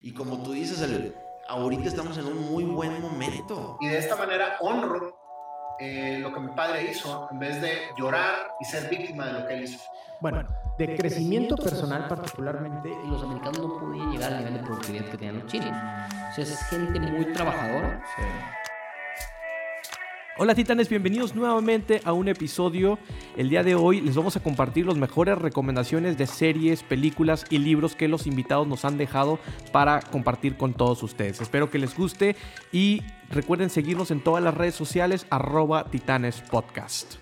Y como tú dices, el, ahorita estamos en un muy buen momento. Y de esta manera honro eh, lo que mi padre hizo en vez de llorar y ser víctima de lo que él hizo. Bueno, de crecimiento personal particularmente, los americanos no podían llegar al nivel de productividad que tenían los chinos. O sea, es gente muy trabajadora. Sí. Hola titanes, bienvenidos nuevamente a un episodio. El día de hoy les vamos a compartir las mejores recomendaciones de series, películas y libros que los invitados nos han dejado para compartir con todos ustedes. Espero que les guste y recuerden seguirnos en todas las redes sociales arroba titanespodcast.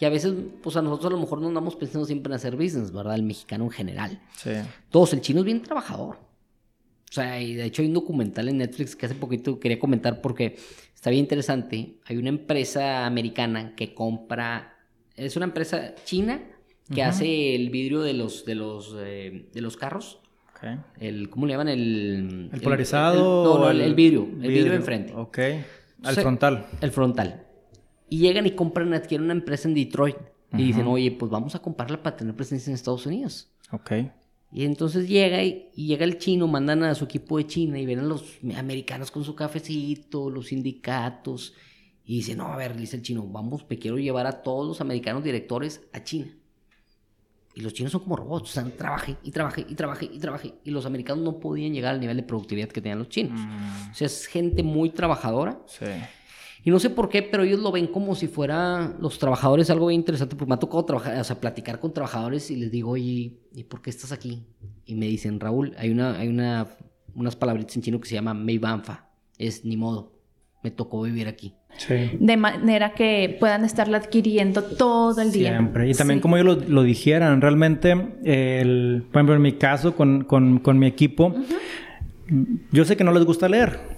Y a veces, pues a nosotros a lo mejor no andamos pensando siempre en hacer business, ¿verdad? El mexicano en general. Sí. Todos, el chino es bien trabajador. O sea, y de hecho hay un documental en Netflix que hace poquito quería comentar porque está bien interesante. Hay una empresa americana que compra, es una empresa china que hace el vidrio de los, de los, eh, de los carros. El, ¿Cómo le llaman? El, ¿El polarizado. no, no, el, vidrio, el vidrio, enfrente. Ok. Al frontal. El frontal. Y llegan y compran, adquieren una empresa en Detroit. Y dicen, oye, pues vamos a comprarla para tener presencia en Estados Unidos. Ok. Y entonces llega y, llega el chino, mandan a su equipo de China y ven a los americanos con su cafecito, los sindicatos. Y dice, no, a ver, dice el chino, vamos, me quiero llevar a todos los americanos directores a China. Y los chinos son como robots, o sea, trabaje y trabaje y trabaje y trabaje. Y los americanos no podían llegar al nivel de productividad que tenían los chinos. Mm. O sea, es gente muy trabajadora. Sí. Y no sé por qué, pero ellos lo ven como si fuera los trabajadores algo bien interesante, porque me ha tocado trabajar, o sea, platicar con trabajadores y les digo, oye, ¿y por qué estás aquí? Y me dicen, Raúl, hay una, hay una, unas palabritas en chino que se llama Meibanfa, es ni modo, me tocó vivir aquí. Sí. De manera que puedan estarla adquiriendo todo el día. Siempre. Y también como ellos lo, dijeran, realmente, el, por ejemplo, en mi caso, con, con, con mi equipo, yo sé que no les gusta leer.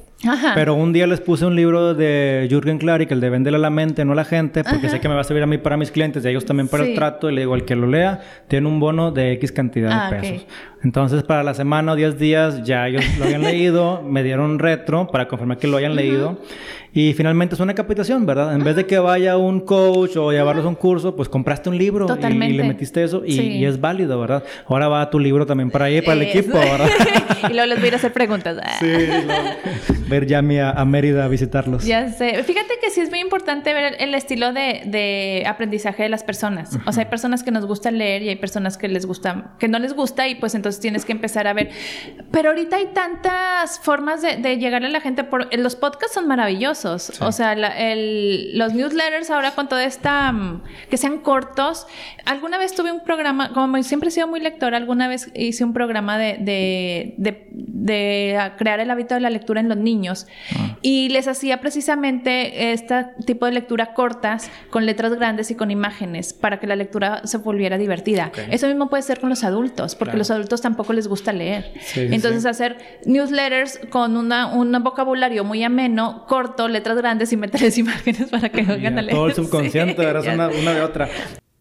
Pero un día les puse un libro de Jürgen Klarik, el de Véndela a la mente, no a la gente, porque sé que me va a servir a mí para mis clientes y a ellos también para el trato. Y le digo, el que lo lea tiene un bono de X cantidad de ah, pesos. Entonces, para la semana o 10 días ya ellos lo habían leído, me dieron un retro para confirmar que lo hayan leído. Y finalmente es una capacitación, ¿verdad? En vez de que vaya un coach o llevarlos a un curso, pues compraste un libro y, le metiste eso y, es válido, ¿verdad? Ahora va tu libro también para ahí, para el equipo, ¿verdad? y luego les voy a ir a hacer preguntas. sí, ver ya a, a, Mérida a visitarlos. Ya sé. Fíjate que sí es muy importante ver el estilo de, aprendizaje de las personas. O sea, hay personas que nos gusta leer y hay personas que les gusta, que no les gusta y pues entonces tienes que empezar a ver. Pero ahorita hay tantas formas de, de llegarle a la gente. Por, los podcasts son maravillosos. O sea, los newsletters ahora con toda esta... Mm, que sean cortos. Alguna vez tuve un programa, como siempre he sido muy lectora, alguna vez hice un programa de, de, crear el hábito de la lectura en los niños. Ah. Y les hacía precisamente este tipo de lectura cortas, con letras grandes y con imágenes, para que la lectura se volviera divertida. Eso mismo puede ser con los adultos, porque a los adultos tampoco les gusta leer. Entonces hacer newsletters con una, un vocabulario muy ameno, corto, letras grandes y meterles imágenes para que vengan a leer. Todo el subconsciente, una, una de otra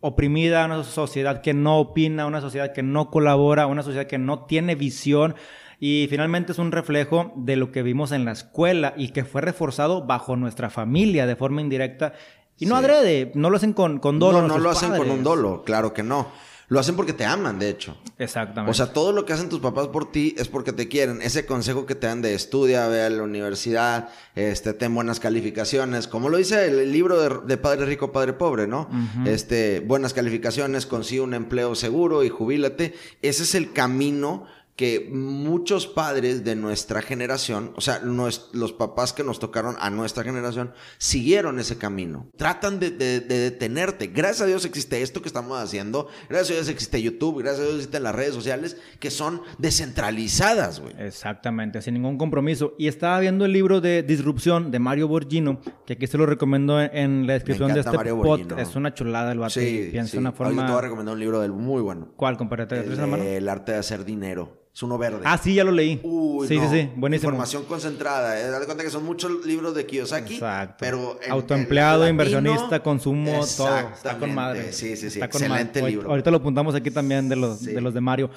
oprimida, una sociedad que no opina, una sociedad que no colabora, una sociedad que no tiene visión. Y finalmente es un reflejo de lo que vimos en la escuela y que fue reforzado bajo nuestra familia de forma indirecta. Y no adrede, no lo hacen con, con dolo. No, no lo hacen con un dolo, claro que no. Lo hacen porque te aman, de hecho. Exactamente. O sea, todo lo que hacen tus papás por ti es porque te quieren. Ese consejo que te dan de estudia, ve a la universidad, este, ten buenas calificaciones. Como lo dice el, libro de, Padre Rico, Padre Pobre, ¿no? Este, buenas calificaciones, consigue un empleo seguro y jubílate. Ese es el camino que muchos padres de nuestra generación, o sea, los papás que nos tocaron a nuestra generación, siguieron ese camino. Tratan de, detenerte. Gracias a Dios existe esto que estamos haciendo. Gracias a Dios existe YouTube. Gracias a Dios existen las redes sociales que son descentralizadas, güey. Exactamente, sin ningún compromiso. Y estaba viendo el libro de Disrupción de Mario Borgino, que aquí se lo recomiendo en la descripción de este podcast. Es una chulada el bate. Sí, piensa una forma... Hoy te voy a recomendar un libro del muy bueno. ¿Cuál? Compárate. El, el arte de hacer dinero. Es uno verde. Ah, sí, ya lo leí. Uy, sí, sí, sí, buenísimo. Información concentrada. Eh. Date cuenta que son muchos libros de Kiyosaki. Exacto. Pero Autoempleado, inversionista, consumo, todo. Está con madre. Sí, sí, sí. Excelente libro. Ahorita lo apuntamos aquí también de los, de los de Mario.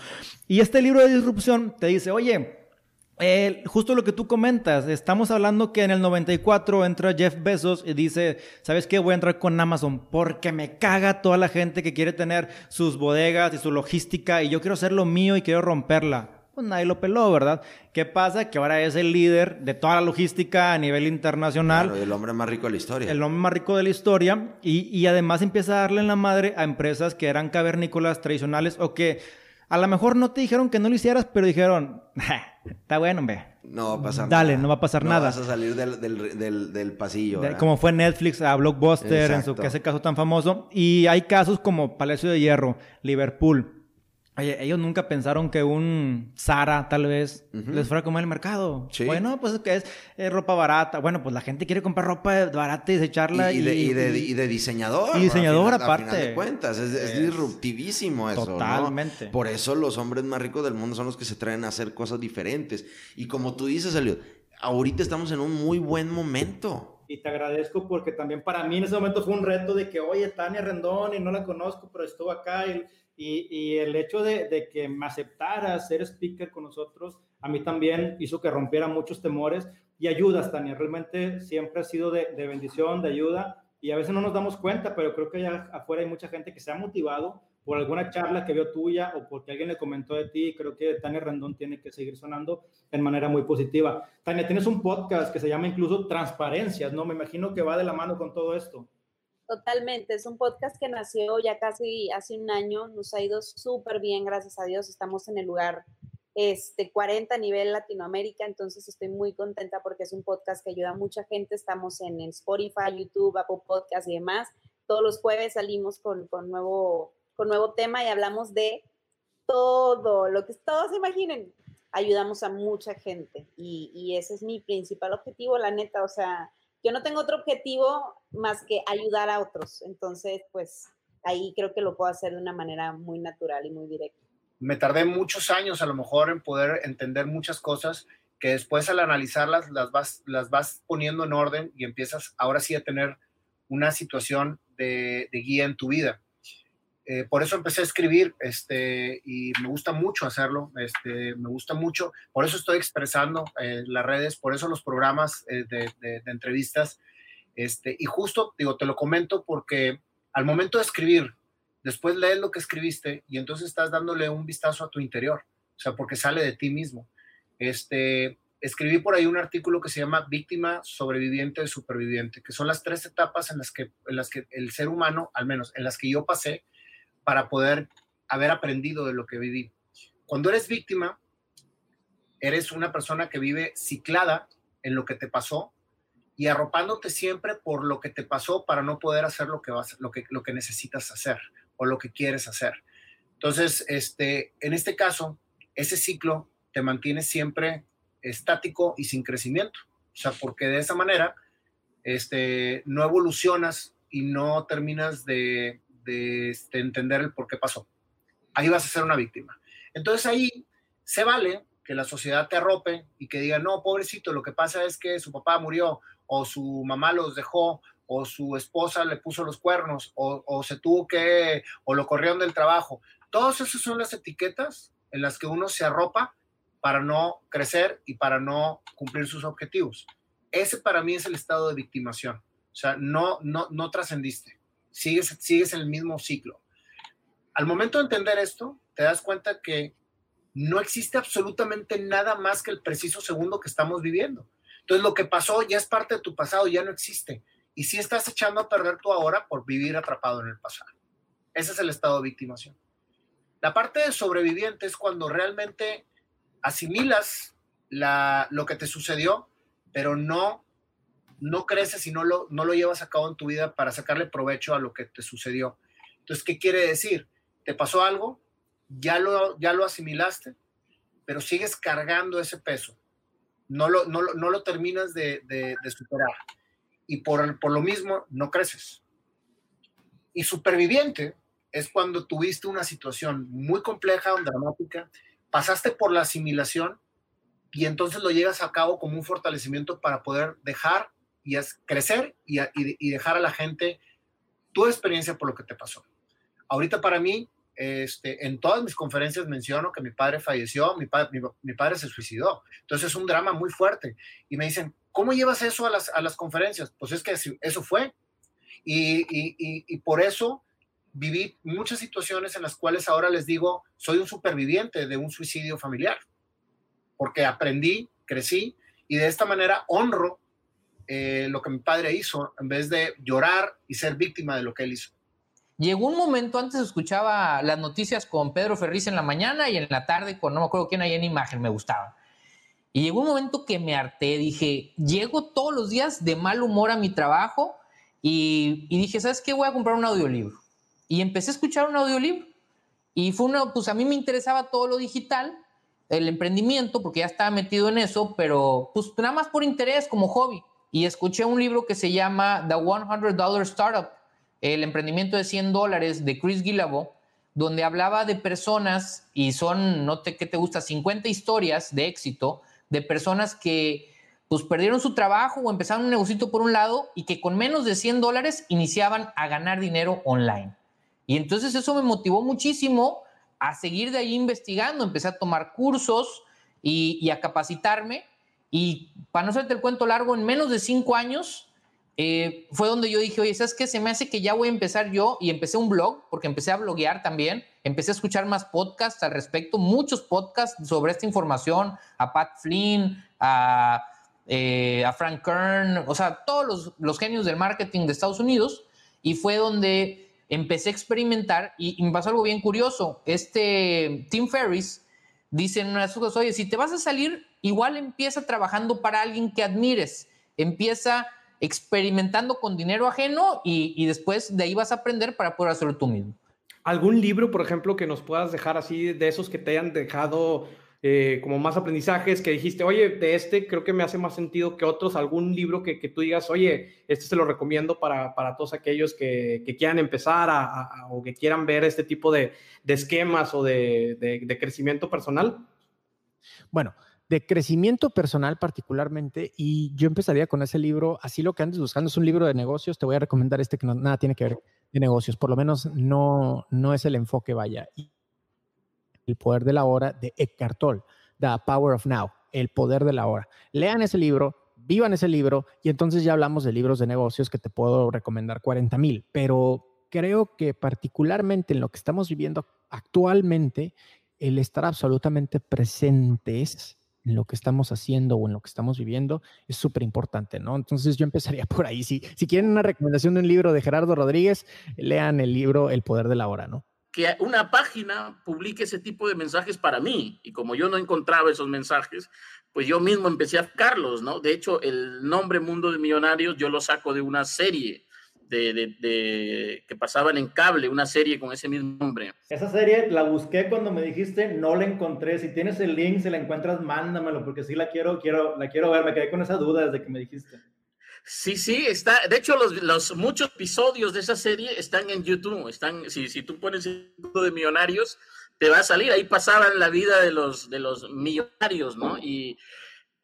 Y este libro de disrupción te dice, oye, justo lo que tú comentas, estamos hablando que en el 94 entra Jeff Bezos y dice, ¿sabes qué? Voy a entrar con Amazon porque me caga toda la gente que quiere tener sus bodegas y su logística y yo quiero hacer lo mío y quiero romperla. pues nadie lo peló, ¿verdad? ¿Qué pasa? Que ahora es el líder de toda la logística a nivel internacional. el hombre más rico de la historia. El hombre más rico de la historia. Y, y además empieza a darle en la madre a empresas que eran cavernícolas tradicionales o que a lo mejor no te dijeron que no lo hicieras, pero dijeron, está bueno, hombre. No va a pasar Dale, no va a pasar nada. No vas a salir del, del, del, pasillo. como fue Netflix a Blockbuster, en su ese caso tan famoso. Y hay casos como Palacio de Hierro, Liverpool. Oye, ellos nunca pensaron que un Zara tal vez les fuera a comer el mercado. Bueno, pues que es, ropa barata. Bueno, pues la gente quiere comprar ropa barata y desecharla. Y, y, de, y, de, diseñador. Y diseñador aparte. Final de cuentas, es, disruptivísimo eso. Totalmente. Por eso los hombres más ricos del mundo son los que se traen a hacer cosas diferentes. Y como tú dices, Elliot, ahorita estamos en un muy buen momento. Y te agradezco porque también para mí en ese momento fue un reto de que, oye, Tania Rendón, y no la conozco, pero estuvo acá y y, el hecho de, que me aceptara ser speaker con nosotros, a mí también hizo que rompiera muchos temores y ayudas, Tania. Realmente siempre ha sido de, bendición, de ayuda y a veces no nos damos cuenta, pero creo que allá afuera hay mucha gente que se ha motivado por alguna charla que vio tuya o porque alguien le comentó de ti. Creo que Tania Rendón tiene que seguir sonando en manera muy positiva. Tania, tienes un podcast que se llama incluso Transparencias, ¿no? Me imagino que va de la mano con todo esto. Totalmente, es un podcast que nació ya casi hace un año, nos ha ido súper bien, gracias a Dios, estamos en el lugar este, 40 a nivel Latinoamérica, entonces estoy muy contenta porque es un podcast que ayuda a mucha gente, estamos en, Spotify, YouTube, Apple Podcast y demás, todos los jueves salimos con, con, nuevo, con nuevo tema y hablamos de todo, lo que todos imaginen, ayudamos a mucha gente y, y ese es mi principal objetivo, la neta, o sea, yo no tengo otro objetivo más que ayudar a otros. Entonces, pues ahí creo que lo puedo hacer de una manera muy natural y muy directa. Me tardé muchos años a lo mejor en poder entender muchas cosas que después al analizarlas las vas, las vas poniendo en orden y empiezas ahora sí a tener una situación de, de guía en tu vida. Eh, por eso empecé a escribir, este, y me gusta mucho hacerlo, este, me gusta mucho, por eso estoy expresando en las redes, por eso los programas eh, de, entrevistas, este, y justo, digo, te lo comento porque al momento de escribir, después lees lo que escribiste y entonces estás dándole un vistazo a tu interior, o sea, porque sale de ti mismo. Este, escribí por ahí un artículo que se llama Víctima, Sobreviviente, Superviviente, que son las tres etapas en las que, en las que el ser humano, al menos en las que yo pasé, para poder haber aprendido de lo que viví. Cuando eres víctima, eres una persona que vive ciclada en lo que te pasó y arropándote siempre por lo que te pasó para no poder hacer lo que, vas, lo que, lo que necesitas hacer o lo que quieres hacer. Entonces, este, en este caso, ese ciclo te mantiene siempre estático y sin crecimiento. O sea, porque de esa manera este, no evolucionas y no terminas de, de, este, entender el por qué pasó. Ahí vas a ser una víctima. Entonces ahí se vale que la sociedad te arrope y que diga, no, pobrecito, lo que pasa es que su papá murió o su mamá los dejó o su esposa le puso los cuernos o, se tuvo que, o lo corrieron del trabajo. Todas esas son las etiquetas en las que uno se arropa para no crecer y para no cumplir sus objetivos. Ese para mí es el estado de victimación. O sea, no, no, no trascendiste sigues, sigues en el mismo ciclo. Al momento de entender esto, te das cuenta que no existe absolutamente nada más que el preciso segundo que estamos viviendo. Entonces, lo que pasó ya es parte de tu pasado, ya no existe. Y si estás echando a perder tu ahora por vivir atrapado en el pasado. Ese es el estado de victimación. La parte de sobreviviente es cuando realmente asimilas lo que te sucedió, pero no no creces y no lo, no lo llevas a cabo en tu vida para sacarle provecho a lo que te sucedió. Entonces, ¿qué quiere decir? Te pasó algo, ya lo, ya lo asimilaste, pero sigues cargando ese peso. No lo, no, lo terminas de, superar. Y por, por lo mismo, no creces. Y superviviente es cuando tuviste una situación muy compleja, dramática, pasaste por la asimilación y entonces lo llegas a cabo como un fortalecimiento para poder dejar y es crecer y, y, dejar a la gente tu experiencia por lo que te pasó. Ahorita para mí, este, en todas mis conferencias menciono que mi padre falleció, mi, padre, mi, padre se suicidó. Entonces es un drama muy fuerte. Y me dicen, ¿cómo llevas eso a las, a las conferencias? Pues es que eso fue. Y, y, y, por eso viví muchas situaciones en las cuales ahora les digo, soy un superviviente de un suicidio familiar. porque aprendí, crecí y de esta manera honro eh, lo que mi padre hizo en vez de llorar y ser víctima de lo que él hizo. Llegó un momento, antes escuchaba las noticias con Pedro Ferriz en la mañana y en la tarde con no me acuerdo quién hay en imagen, me gustaba. Y llegó un momento que me harté, dije, llego todos los días de mal humor a mi trabajo y, y dije, ¿sabes qué? Voy a comprar un audiolibro. Y empecé a escuchar un audiolibro. Y fue una, pues a mí me interesaba todo lo digital, el emprendimiento, porque ya estaba metido en eso, pero pues nada más por interés, como hobby. Y escuché un libro que se llama The $100 Startup, el emprendimiento de 100 dólares de Chris Guillebeau, donde hablaba de personas, y son, no te, ¿qué te gusta? 50 historias de éxito de personas que pues perdieron su trabajo o empezaron un negocio por un lado y que con menos de 100 dólares iniciaban a ganar dinero online. Y entonces eso me motivó muchísimo a seguir de ahí investigando. Empecé a tomar cursos y, a capacitarme. Y para no hacerte el cuento largo, en menos de cinco años eh, fue donde yo dije, oye, ¿sabes qué? Se me hace que ya voy a empezar yo. Y empecé un blog, porque empecé a bloguear también. Empecé a escuchar más podcasts al respecto, muchos podcasts sobre esta información, a Pat Flynn, a, eh, a Frank Kern, o sea, todos los, los genios del marketing de Estados Unidos. Y fue donde empecé a experimentar y, me pasó algo bien curioso. Este Tim Ferris dice en unas cosas, oye, si te vas a salir, igual empieza trabajando para alguien que admires, empieza experimentando con dinero ajeno y, y después de ahí vas a aprender para poder hacerlo tú mismo. ¿Algún libro, por ejemplo, que nos puedas dejar así de esos que te hayan dejado eh, como más aprendizajes que dijiste, oye, de este creo que me hace más sentido que otros, algún libro que, que tú digas, oye, este se lo recomiendo para, para todos aquellos que, que quieran empezar a, o que quieran ver este tipo de, de esquemas o de, de, crecimiento personal? Bueno, de crecimiento personal particularmente, y yo empezaría con ese libro, así lo que andes buscando es un libro de negocios, te voy a recomendar este que no, nada tiene que ver de negocios, por lo menos no, no es el enfoque, vaya. El poder de la hora de Eckhart Tolle, The Power of Now, El poder de la hora. Lean ese libro, vivan ese libro y entonces ya hablamos de libros de negocios que te puedo recomendar 40 mil, pero creo que particularmente en lo que estamos viviendo actualmente, el estar absolutamente presentes en lo que estamos haciendo o en lo que estamos viviendo es súper importante, ¿no? Entonces yo empezaría por ahí. Si, si quieren una recomendación de un libro de Gerardo Rodríguez, lean el libro El Poder de la Hora, ¿no? que una página publique ese tipo de mensajes para mí. Y como yo no encontraba esos mensajes, pues yo mismo empecé a buscarlos, ¿no? De hecho, el nombre Mundo de Millonarios yo lo saco de una serie de, de, que pasaban en cable, una serie con ese mismo nombre. Esa serie la busqué cuando me dijiste, no la encontré. Si tienes el link, si la encuentras, mándamelo, porque sí la quiero, quiero, la quiero ver. Me quedé con esa duda desde que me dijiste. Sí, sí, está. De hecho, los, los, muchos episodios de esa serie están en YouTube. Están, si, si tú pones el de millonarios, te va a salir. Ahí pasaban la vida de los, de los millonarios, ¿no? Y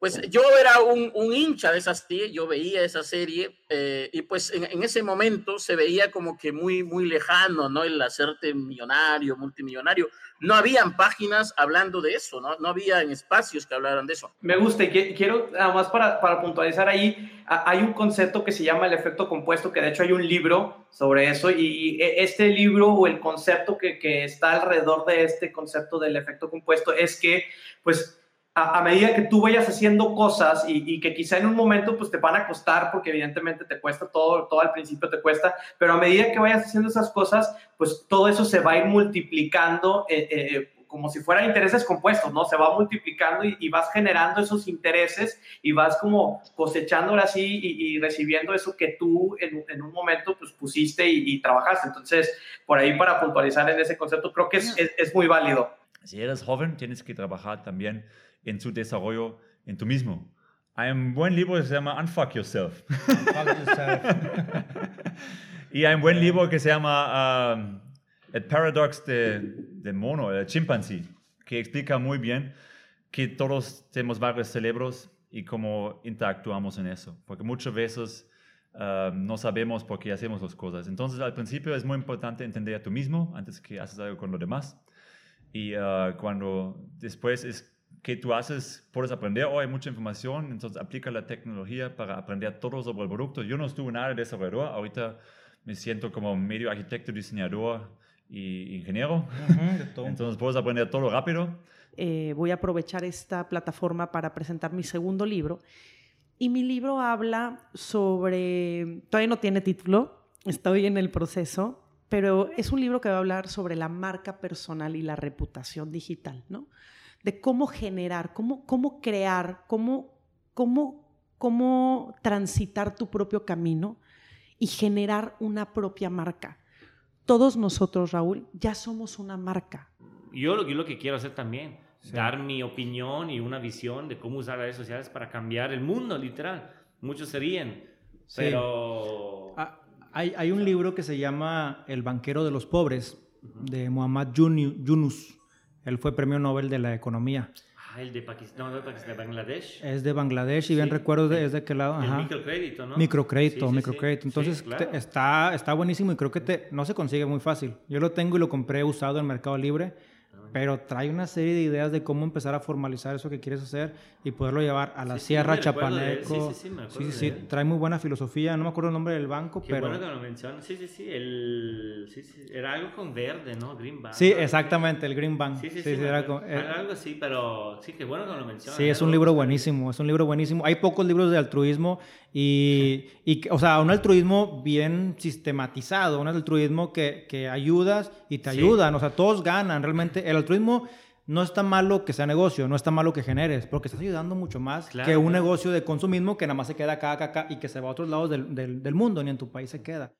pues yo era un, hincha de esa serie, yo veía esa serie eh, y pues en, ese momento se veía como que muy, muy lejano, ¿no? El hacerte millonario, multimillonario. No habían páginas hablando de eso, ¿no? No había espacios que hablaran de eso. Me gusta y quiero, nada más para, para puntualizar ahí, hay un concepto que se llama el efecto compuesto, que de hecho hay un libro sobre eso y e, este libro o el concepto que está alrededor de este concepto del efecto compuesto es que, pues, a, medida que tú vayas haciendo cosas y, que quizá en un momento pues te van a costar porque evidentemente te cuesta todo, todo al principio te cuesta, pero a medida que vayas haciendo esas cosas, pues todo eso se va a ir multiplicando eh, eh, como si fueran intereses compuestos, ¿no? Se va multiplicando y, vas generando esos intereses y vas como cosechando así y, recibiendo eso que tú en, un momento pues pusiste y, trabajaste. Entonces, por ahí para puntualizar en ese concepto, creo que es, es muy válido. Si eres joven, tienes que trabajar también en su desarrollo en tú mismo. Hay un buen libro que se llama Unfuck Yourself. y hay un buen libro que se llama um, El Paradox de, de, mono, el chimpancé, que explica muy bien que todos tenemos varios cerebros y cómo interactuamos en eso. Porque muchas veces um, no sabemos por qué hacemos las cosas. Entonces, al principio es muy importante entender a tú mismo antes que haces algo con los demás. Y uh, cuando después es que tú haces, puedes aprender, oh, hay mucha información, entonces aplica la tecnología para aprender todo sobre el producto. Yo no estuve nada de desarrollador, ahorita me siento como medio arquitecto, diseñador y ingeniero. entonces puedes aprender todo rápido, eh, voy a aprovechar esta plataforma para presentar mi segundo libro. Y mi libro habla sobre, todavía no tiene título, estoy en el proceso, pero es un libro que va a hablar sobre la marca personal y la reputación digital, ¿no? De cómo generar, cómo, cómo crear, cómo, cómo, cómo transitar tu propio camino y generar una propia marca. Todos nosotros, Raúl, ya somos una marca. Yo, yo lo que quiero hacer también, dar mi opinión y una visión de cómo usar redes sociales para cambiar el mundo, literal. Muchos se ríen, pero... Ah, hay, hay, un libro que se llama El banquero de los pobres, de Muhammad Yunus. Él fue premio Nobel de la Economía. Ah, el de Pakistán, no, de Bangladesh. Es de Bangladesh, y bien recuerdo, de, es de qué lado. El microcrédito, ¿no? Microcrédito, microcrédito. Entonces, está, está buenísimo y creo que te, no se consigue muy fácil. Yo lo tengo y lo compré usado en Mercado Libre pero trae una serie de ideas de cómo empezar a formalizar eso que quieres hacer y poderlo llevar a la Sierra Chapaneco. Sí, sí, sí, sí, trae muy buena filosofía. No me acuerdo el nombre del banco, Qué pero. bueno que lo mencionas. Sí, sí, sí. El... sí, sí. Era algo con verde, ¿no? Green Bank. Sí, exactamente, el Green Bank. Sí, sí, sí. era con... Algo así, pero sí, qué bueno que lo mencionas. Sí, es un libro buenísimo. Es un libro buenísimo. Hay pocos libros de altruismo y, y o sea, un altruismo bien sistematizado, un altruismo que, que ayudas y te ayudan. O sea, todos ganan. Realmente, el altruismo no está malo que sea negocio, no está malo que generes, porque estás ayudando mucho más que un negocio de consumismo que nada más se queda acá, acá, acá y que se va a otros lados del, del, mundo, ni en tu país se queda.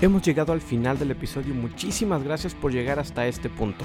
Hemos llegado al final del episodio. Muchísimas gracias por llegar hasta este punto.